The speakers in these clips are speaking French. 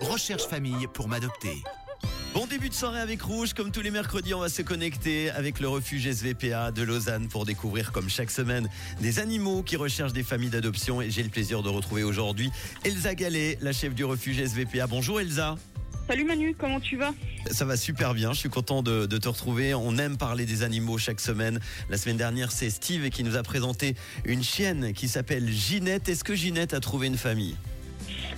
Recherche famille pour m'adopter. Bon début de soirée avec Rouge, comme tous les mercredis, on va se connecter avec le refuge SVPA de Lausanne pour découvrir comme chaque semaine des animaux qui recherchent des familles d'adoption et j'ai le plaisir de retrouver aujourd'hui Elsa Gallet, la chef du refuge SVPA. Bonjour Elsa. Salut Manu, comment tu vas? Ça va super bien, je suis content de, de, te retrouver. On aime parler des animaux chaque semaine. La semaine dernière, c'est Steve qui nous a présenté une chienne qui s'appelle Ginette. Est-ce que Ginette a trouvé une famille?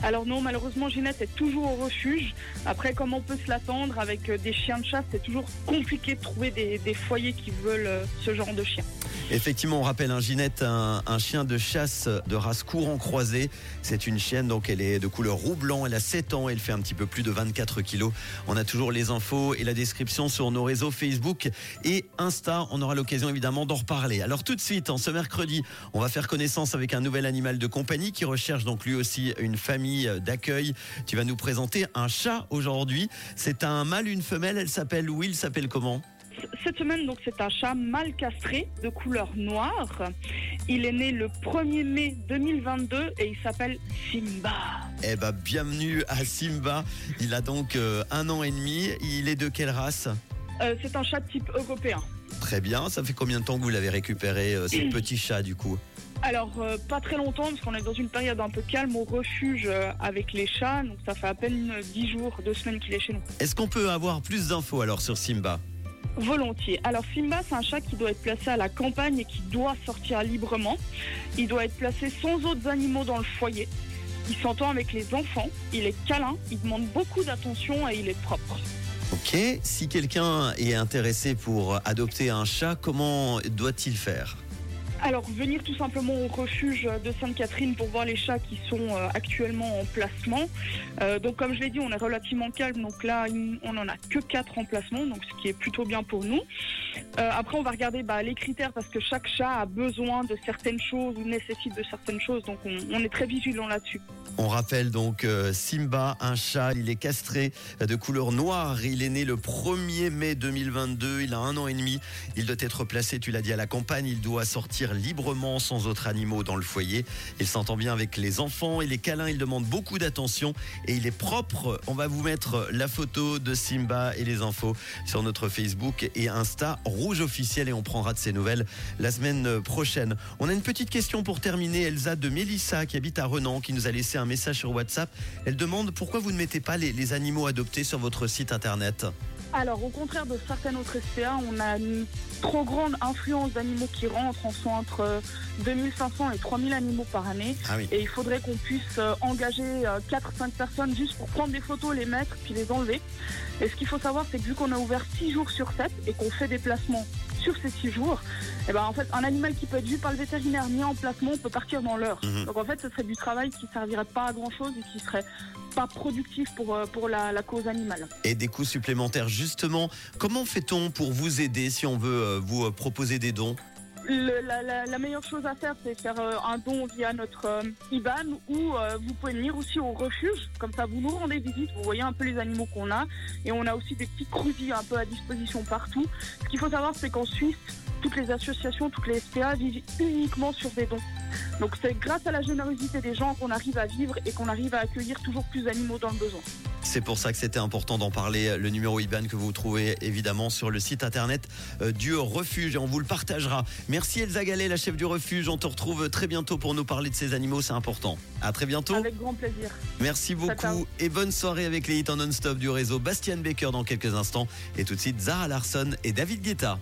Alors non, malheureusement, Ginette est toujours au refuge. Après, comme on peut se l'attendre, avec euh, des chiens de chasse, c'est toujours compliqué de trouver des, foyers qui veulent euh, ce genre de chien. Effectivement, on rappelle un Ginette, un, un, chien de chasse de race courant croisé. C'est une chienne, donc elle est de couleur roux blanc. Elle a 7 ans, elle fait un petit peu plus de 24 kilos. On a toujours les infos et la description sur nos réseaux Facebook et Insta. On aura l'occasion évidemment d'en reparler. Alors tout de suite, en ce mercredi, on va faire connaissance avec un nouvel animal de compagnie qui recherche donc lui aussi une famille d'accueil. Tu vas nous présenter un chat aujourd'hui. C'est un mâle, une femelle. Elle s'appelle Will, s'appelle comment cette semaine, donc, c'est un chat mâle castré de couleur noire. Il est né le 1er mai 2022 et il s'appelle Simba. Eh ben, bienvenue à Simba. Il a donc euh, un an et demi. Il est de quelle race euh, C'est un chat type européen. Très bien. Ça fait combien de temps que vous l'avez récupéré, euh, ce petit chat, du coup? Alors, euh, pas très longtemps, parce qu'on est dans une période un peu calme au refuge euh, avec les chats. Donc, ça fait à peine 10 jours, 2 semaines qu'il est chez nous. Est-ce qu'on peut avoir plus d'infos alors sur Simba? Volontiers. Alors Simba, c'est un chat qui doit être placé à la campagne et qui doit sortir librement. Il doit être placé sans autres animaux dans le foyer. Il s'entend avec les enfants, il est câlin, il demande beaucoup d'attention et il est propre. Ok, si quelqu'un est intéressé pour adopter un chat, comment doit-il faire? Alors, venir tout simplement au refuge de Sainte-Catherine pour voir les chats qui sont euh, actuellement en placement. Euh, donc, comme je l'ai dit, on est relativement calme. Donc là, on n'en a que 4 en placement, donc ce qui est plutôt bien pour nous. Euh, après, on va regarder bah, les critères parce que chaque chat a besoin de certaines choses ou nécessite de certaines choses. Donc, on, on est très vigilant là-dessus. On rappelle donc Simba, un chat, il est castré de couleur noire. Il est né le 1er mai 2022. Il a un an et demi. Il doit être placé, tu l'as dit, à la campagne. Il doit sortir librement sans autres animaux dans le foyer. Il s'entend bien avec les enfants. Il est câlin. Il demande beaucoup d'attention et il est propre. On va vous mettre la photo de Simba et les infos sur notre Facebook et Insta rouge officiel et on prendra de ses nouvelles la semaine prochaine. On a une petite question pour terminer. Elsa de Mélissa qui habite à Renan qui nous a laissé un message sur WhatsApp. Elle demande pourquoi vous ne mettez pas les, les animaux adoptés sur votre site internet? Alors, au contraire de certaines autres SPA, on a une trop grande influence d'animaux qui rentrent. On sont entre 2500 et 3000 animaux par année. Ah oui. Et il faudrait qu'on puisse euh, engager 4-5 personnes juste pour prendre des photos, les mettre, puis les enlever. Et ce qu'il faut savoir, c'est que vu qu'on a ouvert 6 jours sur 7 et qu'on fait des placements sur ces 6 jours, et ben en fait, un animal qui peut être vu par le vétérinaire mis en placement peut partir dans l'heure. Mhm. Donc en fait, ce serait du travail qui servirait pas à grand chose et qui serait pas productif pour, euh, pour la, la cause animale. Et des coûts supplémentaires, justement. Comment fait-on pour vous aider si on veut euh, vous euh, proposer des dons? La, meilleure chose à faire, c'est faire euh, un don via notre euh, IBAN ou euh, vous pouvez venir aussi au refuge. Comme ça, vous nous rendez visite, vous voyez un peu les animaux qu'on a. Et on a aussi des petits cruisis un peu à disposition partout. Ce qu'il faut savoir, c'est qu'en Suisse, toutes les associations, toutes les SPA vivent uniquement sur des dons. Donc c'est grâce à la générosité des gens qu'on arrive à vivre et qu'on arrive à accueillir toujours plus d'animaux dans le besoin. C'est pour ça que c'était important d'en parler. Le numéro IBAN que vous trouvez évidemment sur le site internet euh, du refuge et on vous le partagera. Merci Elsa Gallet, la chef du refuge. On te retrouve très bientôt pour nous parler de ces animaux, c'est important. À très bientôt. Avec grand plaisir. Merci beaucoup ciao. et bonne soirée avec les hits en non-stop du réseau Bastian Baker dans quelques instants et tout de suite Zara Larson et David Guetta.